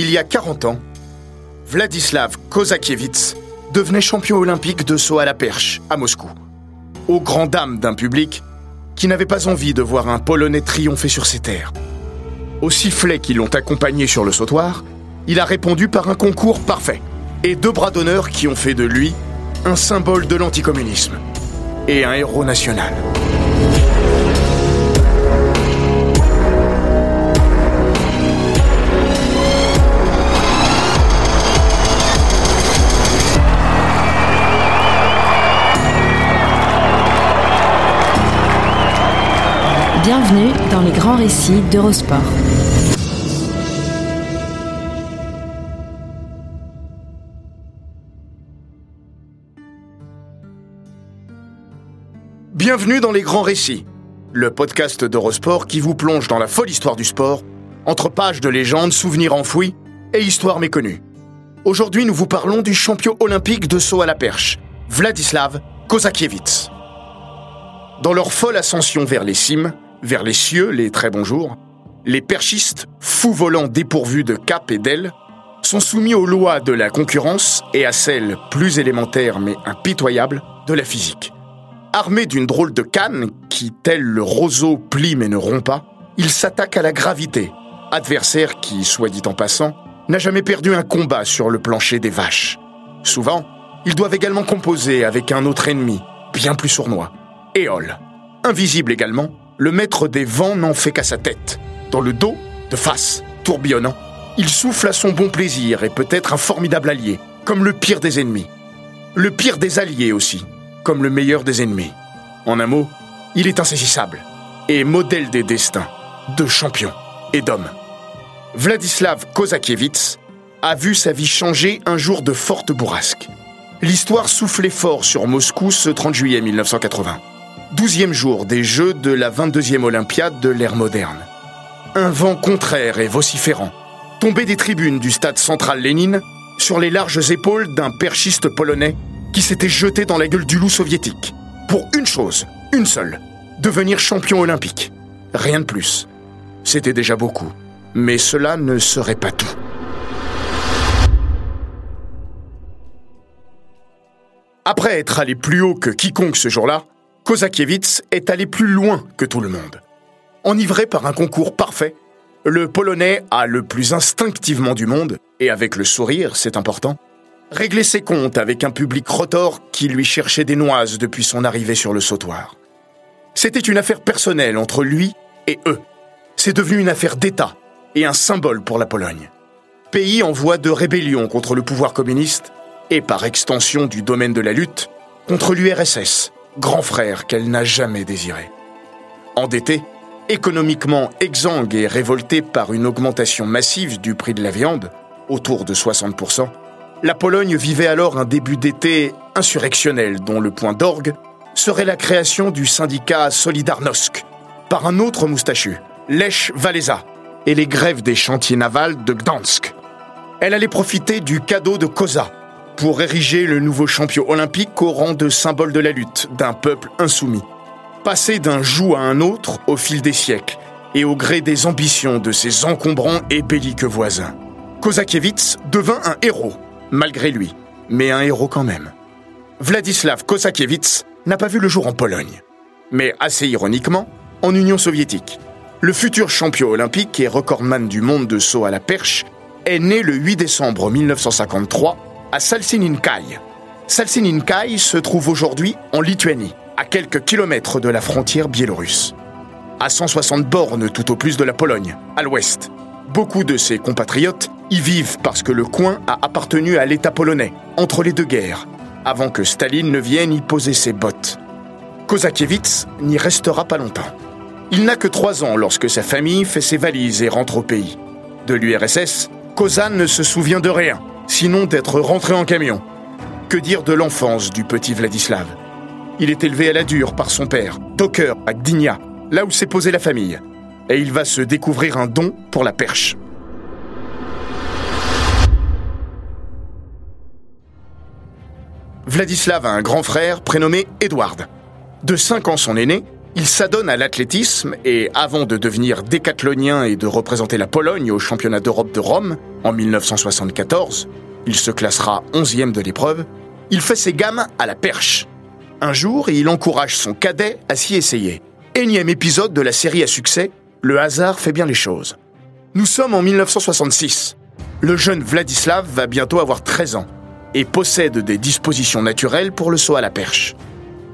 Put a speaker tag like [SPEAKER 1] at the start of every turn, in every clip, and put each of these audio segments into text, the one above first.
[SPEAKER 1] Il y a 40 ans, Vladislav Kozakiewicz devenait champion olympique de saut à la perche à Moscou, aux grandes dames d'un public qui n'avait pas envie de voir un Polonais triompher sur ses terres. Aux sifflets qui l'ont accompagné sur le sautoir, il a répondu par un concours parfait et deux bras d'honneur qui ont fait de lui un symbole de l'anticommunisme et un héros national.
[SPEAKER 2] Bienvenue dans les grands récits d'Eurosport.
[SPEAKER 1] Bienvenue dans les grands récits, le podcast d'Eurosport qui vous plonge dans la folle histoire du sport, entre pages de légendes, souvenirs enfouis et histoires méconnues. Aujourd'hui, nous vous parlons du champion olympique de saut à la perche, Vladislav Kozakiewicz. Dans leur folle ascension vers les cimes, vers les cieux, les très bons jours, les perchistes, fous volants dépourvus de cap et d'ailes, sont soumis aux lois de la concurrence et à celles plus élémentaires mais impitoyables de la physique. Armés d'une drôle de canne qui, tel le roseau, plie mais ne rompt pas, ils s'attaquent à la gravité, adversaire qui, soit dit en passant, n'a jamais perdu un combat sur le plancher des vaches. Souvent, ils doivent également composer avec un autre ennemi, bien plus sournois, Éole. Invisible également, le maître des vents n'en fait qu'à sa tête. Dans le dos, de face, tourbillonnant, il souffle à son bon plaisir et peut être un formidable allié, comme le pire des ennemis. Le pire des alliés aussi, comme le meilleur des ennemis. En un mot, il est insaisissable et modèle des destins, de champions et d'hommes. Vladislav Kozakiewicz a vu sa vie changer un jour de forte bourrasque. L'histoire soufflait fort sur Moscou ce 30 juillet 1980. Douzième jour des Jeux de la 22e Olympiade de l'ère moderne. Un vent contraire et vociférant tombait des tribunes du stade central Lénine sur les larges épaules d'un perchiste polonais qui s'était jeté dans la gueule du loup soviétique. Pour une chose, une seule, devenir champion olympique. Rien de plus. C'était déjà beaucoup. Mais cela ne serait pas tout. Après être allé plus haut que quiconque ce jour-là, Kozakiewicz est allé plus loin que tout le monde. Enivré par un concours parfait, le Polonais a le plus instinctivement du monde, et avec le sourire, c'est important, réglé ses comptes avec un public rotor qui lui cherchait des noises depuis son arrivée sur le sautoir. C'était une affaire personnelle entre lui et eux. C'est devenu une affaire d'État et un symbole pour la Pologne. Pays en voie de rébellion contre le pouvoir communiste et par extension du domaine de la lutte contre l'URSS, grand frère qu'elle n'a jamais désiré. Endetté, économiquement exsangue et révolté par une augmentation massive du prix de la viande, autour de 60%, la Pologne vivait alors un début d'été insurrectionnel dont le point d'orgue serait la création du syndicat Solidarnosc par un autre moustachu, Lech Walesa, et les grèves des chantiers navals de Gdansk. Elle allait profiter du cadeau de Koza pour ériger le nouveau champion olympique au rang de symbole de la lutte d'un peuple insoumis. Passer d'un joug à un autre au fil des siècles et au gré des ambitions de ses encombrants et belliqueux voisins. Kozakiewicz devint un héros, malgré lui, mais un héros quand même. Vladislav Kozakiewicz n'a pas vu le jour en Pologne, mais assez ironiquement, en Union soviétique. Le futur champion olympique et recordman du monde de saut à la perche est né le 8 décembre 1953 à Salsininkai. Salsininkai se trouve aujourd'hui en Lituanie, à quelques kilomètres de la frontière biélorusse. À 160 bornes tout au plus de la Pologne, à l'ouest. Beaucoup de ses compatriotes y vivent parce que le coin a appartenu à l'État polonais, entre les deux guerres, avant que Staline ne vienne y poser ses bottes. Kozakiewicz n'y restera pas longtemps. Il n'a que trois ans lorsque sa famille fait ses valises et rentre au pays. De l'URSS, Kozan ne se souvient de rien, sinon d'être rentré en camion. Que dire de l'enfance du petit Vladislav? Il est élevé à la dure par son père, docker à Gdynia, là où s'est posée la famille. Et il va se découvrir un don pour la perche. Vladislav a un grand frère prénommé Edward. De 5 ans son aîné, il s'adonne à l'athlétisme et avant de devenir décathlonien et de représenter la Pologne au championnat d'Europe de Rome en 1974, il se classera 11e de l'épreuve, il fait ses gammes à la perche. Un jour, il encourage son cadet à s'y essayer. Énième épisode de la série à succès, le hasard fait bien les choses. Nous sommes en 1966. Le jeune Vladislav va bientôt avoir 13 ans et possède des dispositions naturelles pour le saut à la perche.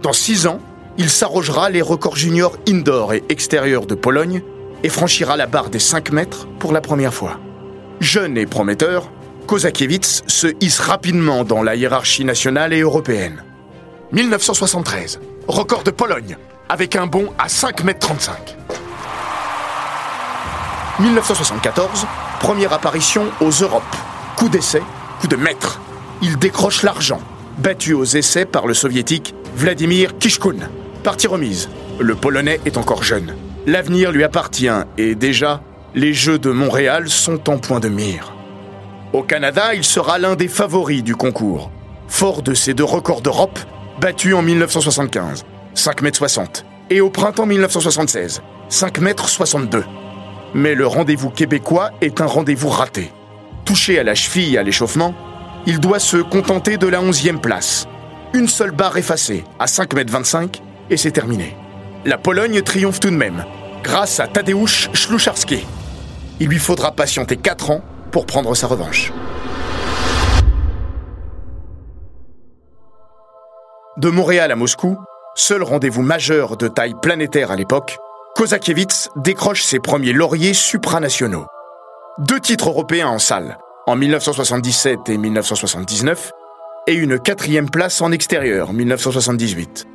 [SPEAKER 1] Dans 6 ans, il s'arrogera les records juniors indoor et extérieurs de Pologne et franchira la barre des 5 mètres pour la première fois. Jeune et prometteur, Kozakiewicz se hisse rapidement dans la hiérarchie nationale et européenne. 1973, record de Pologne, avec un bond à 5 mètres 35. 1974, première apparition aux Europes. Coup d'essai, coup de maître. Il décroche l'argent, battu aux essais par le soviétique Vladimir Kishkun. Partie remise. Le Polonais est encore jeune. L'avenir lui appartient et déjà, les Jeux de Montréal sont en point de mire. Au Canada, il sera l'un des favoris du concours. Fort de ses deux records d'Europe, battus en 1975, 5,60 m, et au printemps 1976, 5,62 m. Mais le rendez-vous québécois est un rendez-vous raté. Touché à la cheville à l'échauffement, il doit se contenter de la 11e place. Une seule barre effacée, à 5,25 m, et c'est terminé. La Pologne triomphe tout de même, grâce à Tadeusz Szlucharski. Il lui faudra patienter 4 ans pour prendre sa revanche. De Montréal à Moscou, seul rendez-vous majeur de taille planétaire à l'époque, Kozakiewicz décroche ses premiers lauriers supranationaux. Deux titres européens en salle, en 1977 et 1979, et une quatrième place en extérieur, 1978.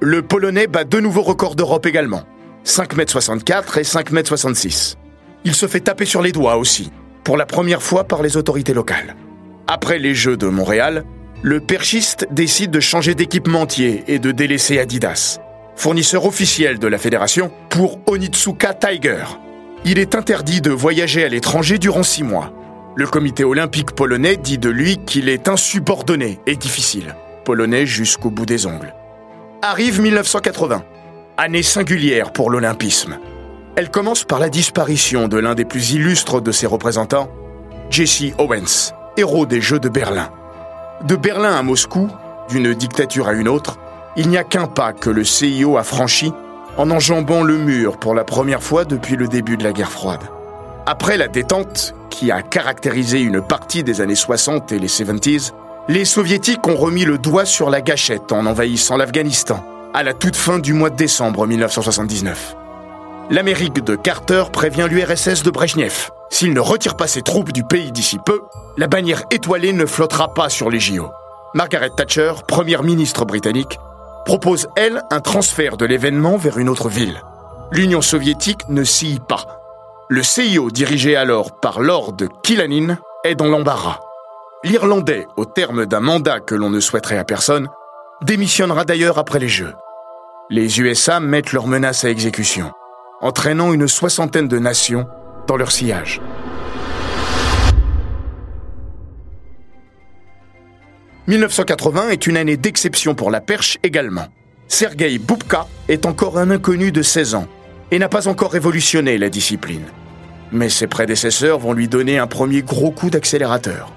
[SPEAKER 1] Le Polonais bat deux nouveaux records d'Europe également, 5,64 m et 5,66 m. Il se fait taper sur les doigts aussi, pour la première fois par les autorités locales. Après les Jeux de Montréal, le perchiste décide de changer d'équipementier et de délaisser Adidas, fournisseur officiel de la fédération, pour Onitsuka Tiger. Il est interdit de voyager à l'étranger durant six mois. Le comité olympique polonais dit de lui qu'il est insubordonné et difficile, polonais jusqu'au bout des ongles. Arrive 1980, année singulière pour l'olympisme. Elle commence par la disparition de l'un des plus illustres de ses représentants, Jesse Owens, héros des Jeux de Berlin. De Berlin à Moscou, d'une dictature à une autre, il n'y a qu'un pas que le CIO a franchi en enjambant le mur pour la première fois depuis le début de la guerre froide. Après la détente, qui a caractérisé une partie des années 60 et les 70s, les soviétiques ont remis le doigt sur la gâchette en envahissant l'Afghanistan à la toute fin du mois de décembre 1979 l'Amérique de Carter prévient l'URSS de Brezhnev. S'il ne retire pas ses troupes du pays d'ici peu, la bannière étoilée ne flottera pas sur les JO. Margaret Thatcher, première ministre britannique, propose, elle, un transfert de l'événement vers une autre ville. L'Union soviétique ne s'y pas. Le CIO, dirigé alors par Lord Killanin, est dans l'embarras. L'Irlandais, au terme d'un mandat que l'on ne souhaiterait à personne, démissionnera d'ailleurs après les Jeux. Les USA mettent leurs menaces à exécution entraînant une soixantaine de nations dans leur sillage. « 1980 est une année d'exception pour la perche également. Sergei Boubka est encore un inconnu de 16 ans et n'a pas encore révolutionné la discipline. Mais ses prédécesseurs vont lui donner un premier gros coup d'accélérateur.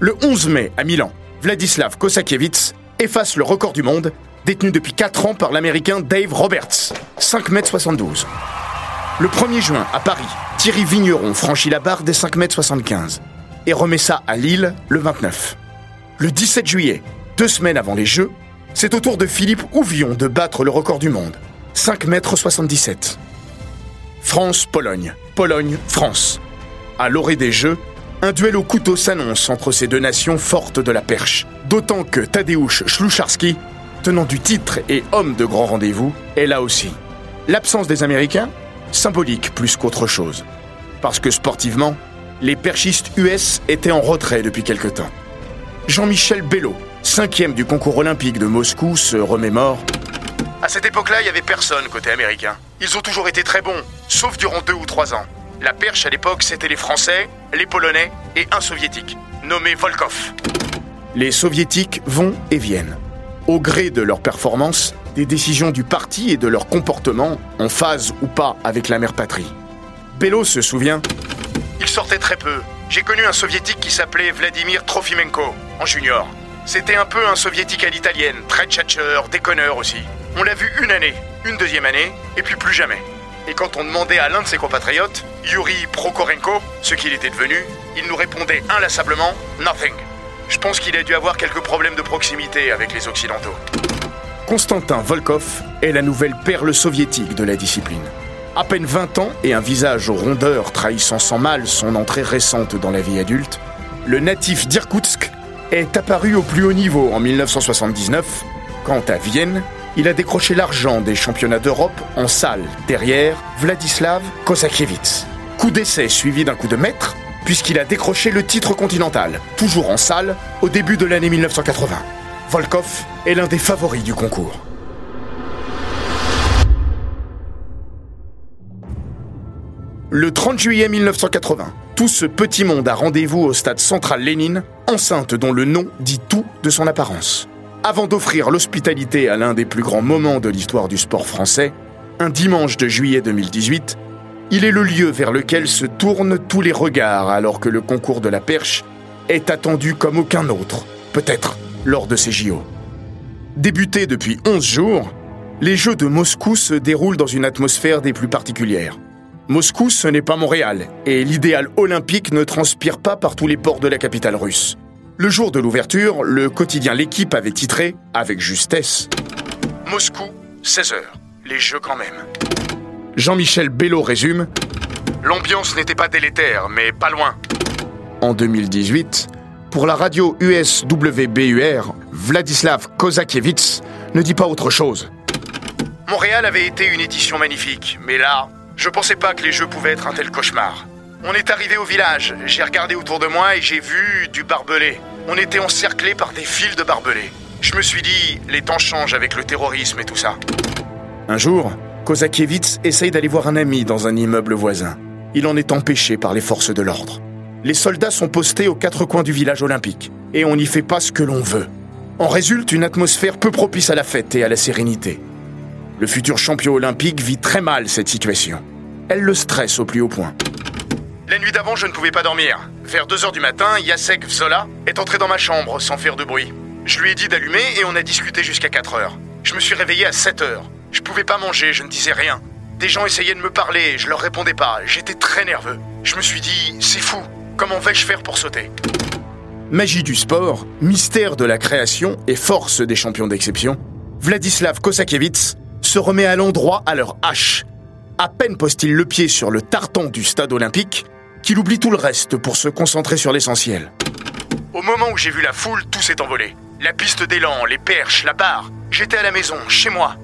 [SPEAKER 1] Le 11 mai, à Milan, Vladislav Kosakiewicz efface le record du monde détenu depuis 4 ans par l'Américain Dave Roberts, 5,72 m. Le 1er juin, à Paris, Thierry Vigneron franchit la barre des 5,75 m et remet ça à Lille le 29. Le 17 juillet, deux semaines avant les Jeux, c'est au tour de Philippe Ouvion de battre le record du monde, 5,77 m. France-Pologne, Pologne-France. À l'orée des Jeux, un duel au couteau s'annonce entre ces deux nations fortes de la perche. D'autant que Tadeusz Szlucharski, tenant du titre et homme de grand rendez-vous, est là aussi. L'absence des Américains, symbolique plus qu'autre chose. Parce que sportivement, les perchistes US étaient en retrait depuis quelque temps. Jean-Michel Bello, cinquième du concours olympique de Moscou, se remémore. À cette époque-là, il n'y avait personne côté américain. Ils ont toujours été très bons, sauf durant deux ou trois ans. La perche à l'époque, c'était les Français, les Polonais et un Soviétique, nommé Volkov. Les Soviétiques vont et viennent. Au gré de leurs performances, des décisions du parti et de leur comportement, en phase ou pas avec la mère patrie. Bello se souvient Il sortait très peu. J'ai connu un soviétique qui s'appelait Vladimir Trofimenko, en junior. C'était un peu un soviétique à l'italienne, très tchatcheur, déconneur aussi. On l'a vu une année, une deuxième année, et puis plus jamais. Et quand on demandait à l'un de ses compatriotes, Yuri Prokorenko, ce qu'il était devenu, il nous répondait inlassablement Nothing. Je pense qu'il a dû avoir quelques problèmes de proximité avec les Occidentaux. Konstantin Volkov est la nouvelle perle soviétique de la discipline. À peine 20 ans et un visage aux rondeurs trahissant sans mal son entrée récente dans la vie adulte, le natif d'Irkoutsk est apparu au plus haut niveau en 1979, quand à Vienne, il a décroché l'argent des championnats d'Europe en salle derrière Vladislav Kozakiewicz. Coup d'essai suivi d'un coup de maître, puisqu'il a décroché le titre continental, toujours en salle, au début de l'année 1980. Volkov est l'un des favoris du concours. Le 30 juillet 1980, tout ce petit monde a rendez-vous au stade central Lénine, enceinte dont le nom dit tout de son apparence. Avant d'offrir l'hospitalité à l'un des plus grands moments de l'histoire du sport français, un dimanche de juillet 2018, il est le lieu vers lequel se tournent tous les regards alors que le concours de la perche est attendu comme aucun autre, peut-être lors de ces JO. Débutés depuis 11 jours, les Jeux de Moscou se déroulent dans une atmosphère des plus particulières. Moscou, ce n'est pas Montréal, et l'idéal olympique ne transpire pas par tous les ports de la capitale russe. Le jour de l'ouverture, le quotidien L'équipe avait titré, avec justesse, Moscou, 16h, les Jeux quand même. Jean-Michel Bello résume, L'ambiance n'était pas délétère, mais pas loin. En 2018, pour la radio USWBUR, Vladislav Kozakiewicz ne dit pas autre chose. Montréal avait été une édition magnifique, mais là, je pensais pas que les jeux pouvaient être un tel cauchemar. On est arrivé au village, j'ai regardé autour de moi et j'ai vu du barbelé. On était encerclés par des fils de barbelés. Je me suis dit, les temps changent avec le terrorisme et tout ça. Un jour, Kozakiewicz essaye d'aller voir un ami dans un immeuble voisin. Il en est empêché par les forces de l'ordre. Les soldats sont postés aux quatre coins du village olympique, et on n'y fait pas ce que l'on veut. En résulte une atmosphère peu propice à la fête et à la sérénité. Le futur champion olympique vit très mal cette situation. Elle le stresse au plus haut point. La nuit d'avant, je ne pouvais pas dormir. Vers 2 heures du matin, Jacek Vzola est entré dans ma chambre sans faire de bruit. Je lui ai dit d'allumer et on a discuté jusqu'à 4 heures. Je me suis réveillé à 7 heures. Je pouvais pas manger, je ne disais rien. Des gens essayaient de me parler, je leur répondais pas. J'étais très nerveux. Je me suis dit, c'est fou. Comment vais-je faire pour sauter? Magie du sport, mystère de la création et force des champions d'exception, Vladislav Kosakiewicz se remet à l'endroit à leur hache. À peine pose-t-il le pied sur le tartan du stade olympique qu'il oublie tout le reste pour se concentrer sur l'essentiel. Au moment où j'ai vu la foule, tout s'est envolé. La piste d'élan, les perches, la barre. J'étais à la maison, chez moi.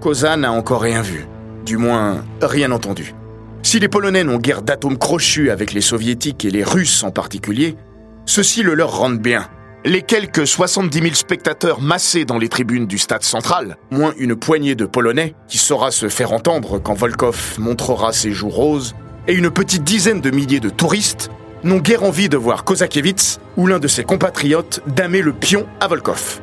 [SPEAKER 1] Koza n'a encore rien vu. Du moins, rien entendu. Si les Polonais n'ont guère d'atomes crochus avec les Soviétiques et les Russes en particulier, ceux-ci le leur rendent bien. Les quelques 70 000 spectateurs massés dans les tribunes du stade central, moins une poignée de Polonais qui saura se faire entendre quand Volkov montrera ses joues roses, et une petite dizaine de milliers de touristes n'ont guère envie de voir Kozakiewicz ou l'un de ses compatriotes damer le pion à Volkov.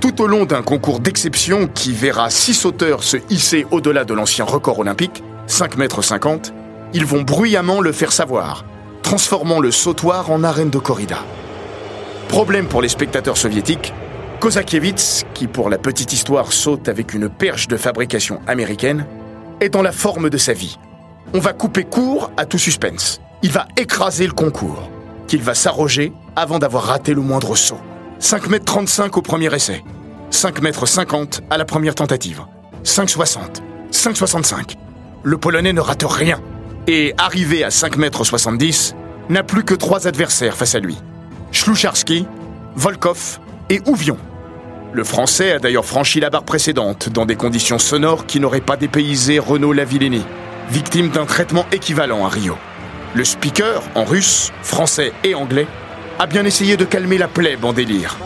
[SPEAKER 1] Tout au long d'un concours d'exception qui verra six sauteurs se hisser au-delà de l'ancien record olympique, 5 mètres 50, ils vont bruyamment le faire savoir, transformant le sautoir en arène de corrida. Problème pour les spectateurs soviétiques, Kozakiewicz, qui pour la petite histoire saute avec une perche de fabrication américaine, est dans la forme de sa vie. On va couper court à tout suspense. Il va écraser le concours, qu'il va s'arroger avant d'avoir raté le moindre saut. 5 mètres 35 au premier essai, 5 mètres 50 à la première tentative, 5,60, 5,65. Le Polonais ne rate rien. Et arrivé à 5 mètres 70, n'a plus que trois adversaires face à lui. Schlucharski, Volkov et Ouvion. Le Français a d'ailleurs franchi la barre précédente dans des conditions sonores qui n'auraient pas dépaysé Renaud Lavillenie, victime d'un traitement équivalent à Rio. Le speaker, en russe, français et anglais, a bien essayé de calmer la plèbe en délire.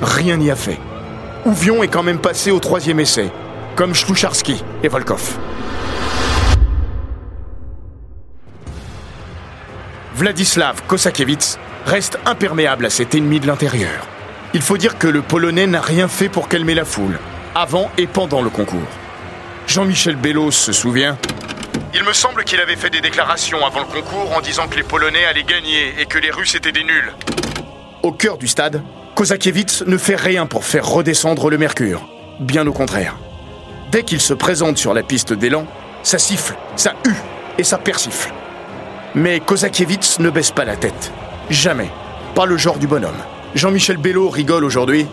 [SPEAKER 1] Rien n'y a fait. Ouvion est quand même passé au troisième essai, comme Schlucharski et Volkov. Vladislav Kosakiewicz reste imperméable à cet ennemi de l'intérieur. Il faut dire que le Polonais n'a rien fait pour calmer la foule, avant et pendant le concours. Jean-Michel Bellos se souvient Il me semble qu'il avait fait des déclarations avant le concours en disant que les Polonais allaient gagner et que les Russes étaient des nuls. Au cœur du stade, Kosakiewicz ne fait rien pour faire redescendre le mercure. Bien au contraire. Dès qu'il se présente sur la piste d'élan, ça siffle, ça hue et ça persifle. Mais Kosakiewicz ne baisse pas la tête. Jamais. Pas le genre du bonhomme. Jean-Michel Bello rigole aujourd'hui.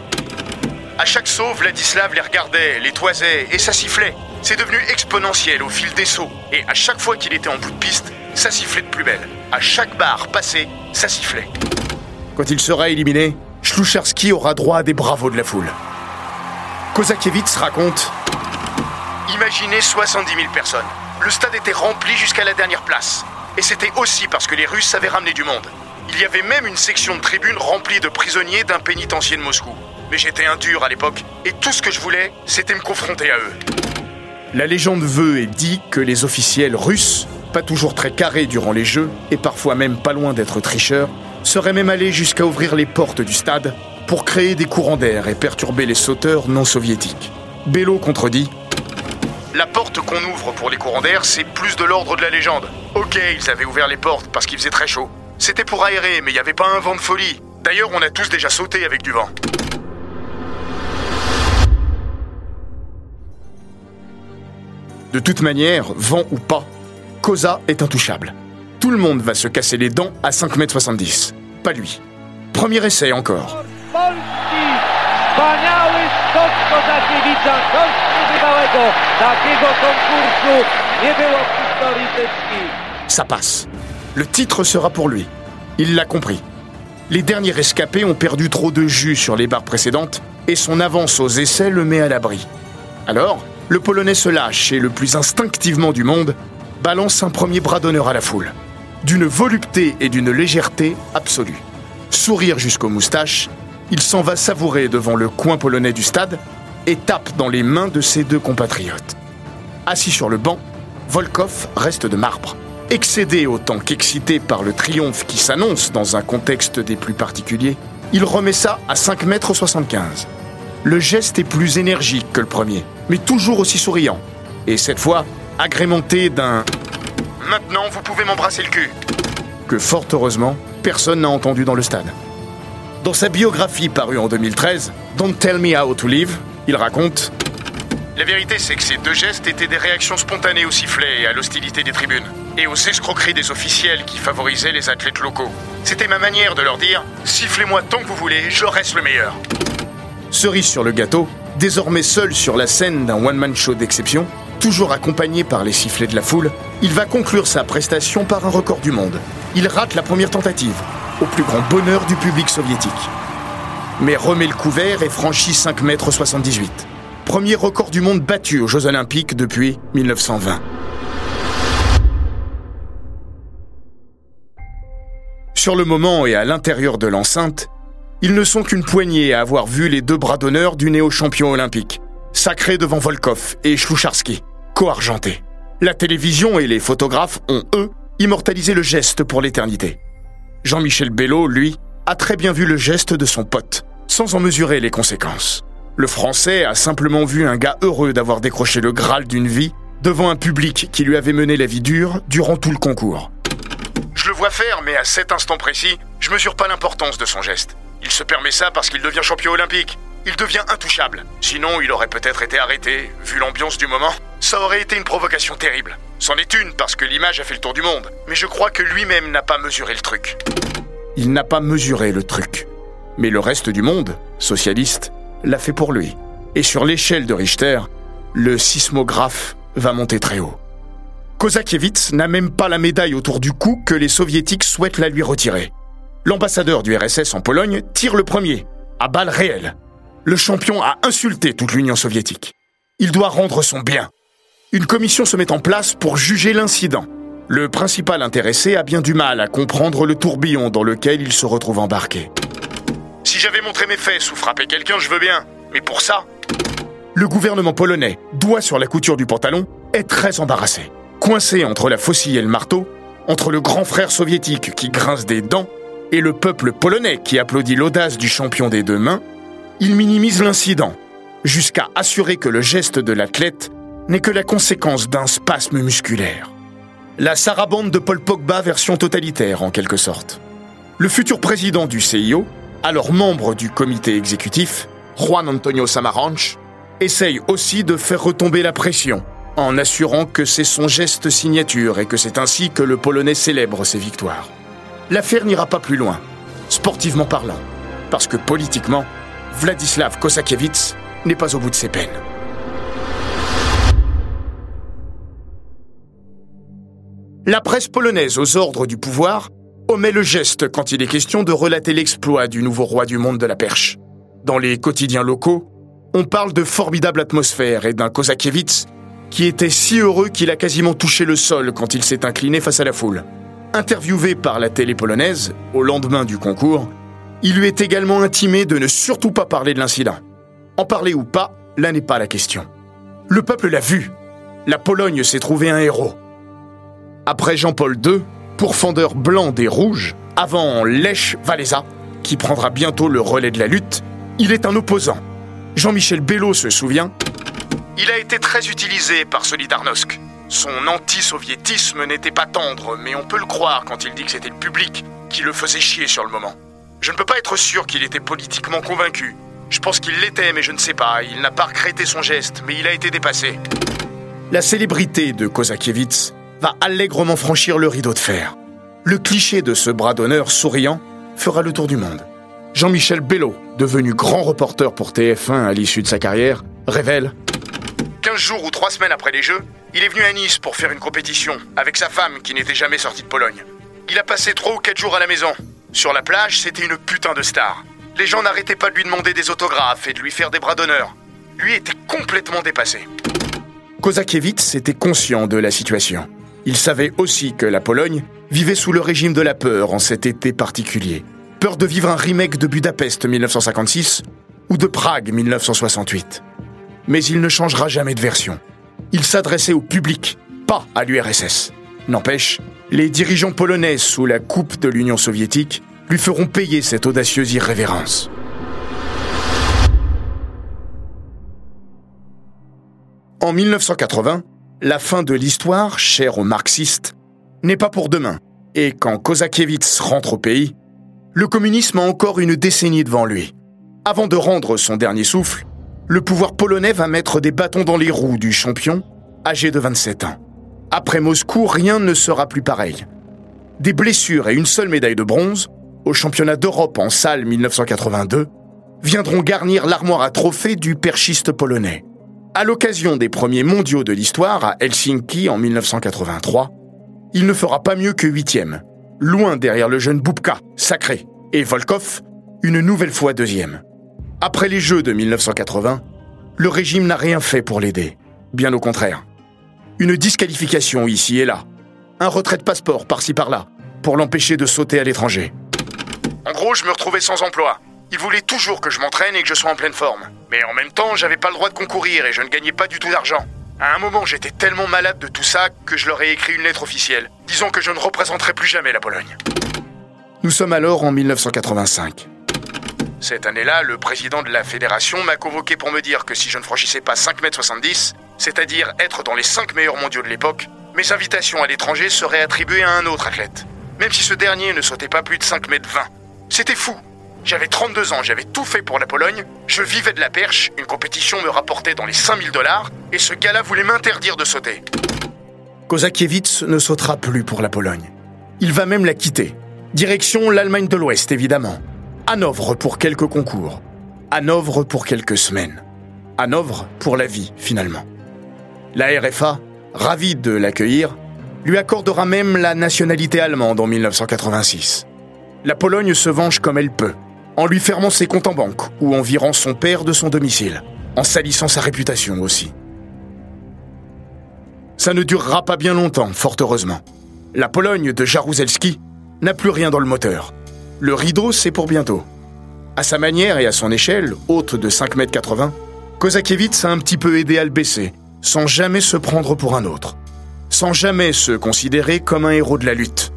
[SPEAKER 1] À chaque saut, Vladislav les regardait, les toisait et ça sifflait. C'est devenu exponentiel au fil des sauts. Et à chaque fois qu'il était en bout de piste, ça sifflait de plus belle. À chaque barre passée, ça sifflait. Quand il sera éliminé, Schlucharski aura droit à des bravos de la foule. Kozakiewicz raconte Imaginez 70 000 personnes. Le stade était rempli jusqu'à la dernière place. Et c'était aussi parce que les Russes avaient ramené du monde. Il y avait même une section de tribune remplie de prisonniers d'un pénitencier de Moscou. Mais j'étais un dur à l'époque, et tout ce que je voulais, c'était me confronter à eux. La légende veut et dit que les officiels russes, pas toujours très carrés durant les jeux, et parfois même pas loin d'être tricheurs, seraient même allés jusqu'à ouvrir les portes du stade pour créer des courants d'air et perturber les sauteurs non soviétiques. Bello contredit La porte qu'on ouvre pour les courants d'air, c'est plus de l'ordre de la légende. Ok, ils avaient ouvert les portes parce qu'il faisait très chaud. C'était pour aérer, mais il n'y avait pas un vent de folie. D'ailleurs, on a tous déjà sauté avec du vent. De toute manière, vent ou pas, Koza est intouchable. Tout le monde va se casser les dents à 5m70. Pas lui. Premier essai encore. Ça passe. Le titre sera pour lui. Il l'a compris. Les derniers rescapés ont perdu trop de jus sur les barres précédentes et son avance aux essais le met à l'abri. Alors, le Polonais se lâche et le plus instinctivement du monde balance un premier bras d'honneur à la foule. D'une volupté et d'une légèreté absolue. Sourire jusqu'aux moustaches, il s'en va savourer devant le coin polonais du stade et tape dans les mains de ses deux compatriotes. Assis sur le banc, Volkov reste de marbre. Excédé autant qu'excité par le triomphe qui s'annonce dans un contexte des plus particuliers, il remet ça à 5,75 m. Le geste est plus énergique que le premier, mais toujours aussi souriant. Et cette fois, agrémenté d'un Maintenant, vous pouvez m'embrasser le cul. Que fort heureusement, personne n'a entendu dans le stade. Dans sa biographie parue en 2013, Don't Tell Me How to Live, il raconte La vérité, c'est que ces deux gestes étaient des réactions spontanées au sifflet et à l'hostilité des tribunes, et aux escroqueries des officiels qui favorisaient les athlètes locaux. C'était ma manière de leur dire Sifflez-moi tant que vous voulez, je reste le meilleur. Cerise sur le gâteau, désormais seul sur la scène d'un one-man show d'exception, toujours accompagné par les sifflets de la foule, il va conclure sa prestation par un record du monde. Il rate la première tentative, au plus grand bonheur du public soviétique. Mais remet le couvert et franchit 5,78 m. Premier record du monde battu aux Jeux Olympiques depuis 1920. Sur le moment et à l'intérieur de l'enceinte, ils ne sont qu'une poignée à avoir vu les deux bras d'honneur du néo-champion olympique, sacré devant Volkov et Schlucharski, co-argentés. La télévision et les photographes ont, eux, immortalisé le geste pour l'éternité. Jean-Michel Bello, lui, a très bien vu le geste de son pote, sans en mesurer les conséquences. Le Français a simplement vu un gars heureux d'avoir décroché le Graal d'une vie devant un public qui lui avait mené la vie dure durant tout le concours. Je le vois faire, mais à cet instant précis, je mesure pas l'importance de son geste. Il se permet ça parce qu'il devient champion olympique. Il devient intouchable. Sinon, il aurait peut-être été arrêté, vu l'ambiance du moment. Ça aurait été une provocation terrible. C'en est une parce que l'image a fait le tour du monde. Mais je crois que lui-même n'a pas mesuré le truc. Il n'a pas mesuré le truc. Mais le reste du monde, socialiste, l'a fait pour lui. Et sur l'échelle de Richter, le sismographe va monter très haut. Kozakiewicz n'a même pas la médaille autour du cou que les soviétiques souhaitent la lui retirer. L'ambassadeur du RSS en Pologne tire le premier, à balles réelles. Le champion a insulté toute l'Union soviétique. Il doit rendre son bien. Une commission se met en place pour juger l'incident. Le principal intéressé a bien du mal à comprendre le tourbillon dans lequel il se retrouve embarqué. Si j'avais montré mes fesses ou frappé quelqu'un, je veux bien. Mais pour ça, le gouvernement polonais, doigt sur la couture du pantalon, est très embarrassé. Coincé entre la faucille et le marteau, entre le grand frère soviétique qui grince des dents et le peuple polonais qui applaudit l'audace du champion des deux mains, il minimise l'incident, jusqu'à assurer que le geste de l'athlète n'est que la conséquence d'un spasme musculaire. La sarabande de Paul Pogba version totalitaire en quelque sorte. Le futur président du CIO, alors membre du comité exécutif, Juan Antonio Samaranch, essaye aussi de faire retomber la pression en assurant que c'est son geste signature et que c'est ainsi que le Polonais célèbre ses victoires. L'affaire n'ira pas plus loin, sportivement parlant, parce que politiquement, Vladislav Kosakiewicz n'est pas au bout de ses peines. La presse polonaise aux ordres du pouvoir omet le geste quand il est question de relater l'exploit du nouveau roi du monde de la perche. Dans les quotidiens locaux, on parle de formidable atmosphère et d'un Kosakiewicz qui était si heureux qu'il a quasiment touché le sol quand il s'est incliné face à la foule. Interviewé par la télé polonaise, au lendemain du concours, il lui est également intimé de ne surtout pas parler de l'incident. En parler ou pas, là n'est pas la question. Le peuple l'a vu. La Pologne s'est trouvé un héros. Après Jean-Paul II, pourfendeur blanc des rouges, avant Lech Walesa, qui prendra bientôt le relais de la lutte, il est un opposant. Jean-Michel Bello se souvient il a été très utilisé par Solidarnosc. Son anti-soviétisme n'était pas tendre, mais on peut le croire quand il dit que c'était le public qui le faisait chier sur le moment. Je ne peux pas être sûr qu'il était politiquement convaincu. Je pense qu'il l'était, mais je ne sais pas. Il n'a pas regretté son geste, mais il a été dépassé. La célébrité de Kozakiewicz va allègrement franchir le rideau de fer. Le cliché de ce bras d'honneur souriant fera le tour du monde. Jean-Michel Bello, devenu grand reporter pour TF1 à l'issue de sa carrière, révèle 15 jours ou 3 semaines après les Jeux, il est venu à Nice pour faire une compétition avec sa femme qui n'était jamais sortie de Pologne. Il a passé 3 ou 4 jours à la maison. Sur la plage, c'était une putain de star. Les gens n'arrêtaient pas de lui demander des autographes et de lui faire des bras d'honneur. Lui était complètement dépassé. Kozakiewicz était conscient de la situation. Il savait aussi que la Pologne vivait sous le régime de la peur en cet été particulier. Peur de vivre un remake de Budapest 1956 ou de Prague 1968 mais il ne changera jamais de version. Il s'adressait au public, pas à l'URSS. N'empêche, les dirigeants polonais sous la coupe de l'Union soviétique lui feront payer cette audacieuse irrévérence. En 1980, la fin de l'histoire, chère aux marxistes, n'est pas pour demain. Et quand Kozakiewicz rentre au pays, le communisme a encore une décennie devant lui. Avant de rendre son dernier souffle, le pouvoir polonais va mettre des bâtons dans les roues du champion, âgé de 27 ans. Après Moscou, rien ne sera plus pareil. Des blessures et une seule médaille de bronze, au championnat d'Europe en salle 1982, viendront garnir l'armoire à trophées du perchiste polonais. À l'occasion des premiers mondiaux de l'histoire à Helsinki en 1983, il ne fera pas mieux que huitième, loin derrière le jeune Boubka, sacré, et Volkov, une nouvelle fois deuxième. Après les Jeux de 1980, le régime n'a rien fait pour l'aider. Bien au contraire. Une disqualification ici et là. Un retrait de passeport par-ci par-là, pour l'empêcher de sauter à l'étranger. En gros, je me retrouvais sans emploi. Il voulait toujours que je m'entraîne et que je sois en pleine forme. Mais en même temps, j'avais pas le droit de concourir et je ne gagnais pas du tout d'argent. À un moment, j'étais tellement malade de tout ça que je leur ai écrit une lettre officielle, disant que je ne représenterai plus jamais la Pologne. Nous sommes alors en 1985. Cette année-là, le président de la fédération m'a convoqué pour me dire que si je ne franchissais pas 5m70, c'est-à-dire être dans les 5 meilleurs mondiaux de l'époque, mes invitations à l'étranger seraient attribuées à un autre athlète. Même si ce dernier ne sautait pas plus de 5 m 20. C'était fou. J'avais 32 ans, j'avais tout fait pour la Pologne, je vivais de la perche, une compétition me rapportait dans les 5000 dollars, et ce gars-là voulait m'interdire de sauter. Kozakiewicz ne sautera plus pour la Pologne. Il va même la quitter. Direction l'Allemagne de l'Ouest, évidemment. Hanovre pour quelques concours. Hanovre pour quelques semaines. Hanovre pour la vie, finalement. La RFA, ravie de l'accueillir, lui accordera même la nationalité allemande en 1986. La Pologne se venge comme elle peut, en lui fermant ses comptes en banque ou en virant son père de son domicile, en salissant sa réputation aussi. Ça ne durera pas bien longtemps, fort heureusement. La Pologne de Jaruzelski n'a plus rien dans le moteur. Le rideau, c'est pour bientôt. À sa manière et à son échelle, haute de 5,80 m, Kozakiewicz a un petit peu aidé à le baisser, sans jamais se prendre pour un autre. Sans jamais se considérer comme un héros de la lutte.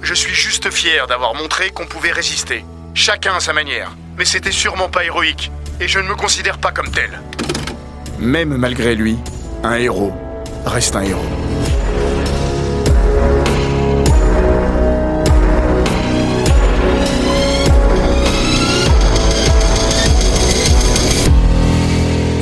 [SPEAKER 1] Je suis juste fier d'avoir montré qu'on pouvait résister, chacun à sa manière, mais c'était sûrement pas héroïque, et je ne me considère pas comme tel. Même malgré lui, un héros reste un héros.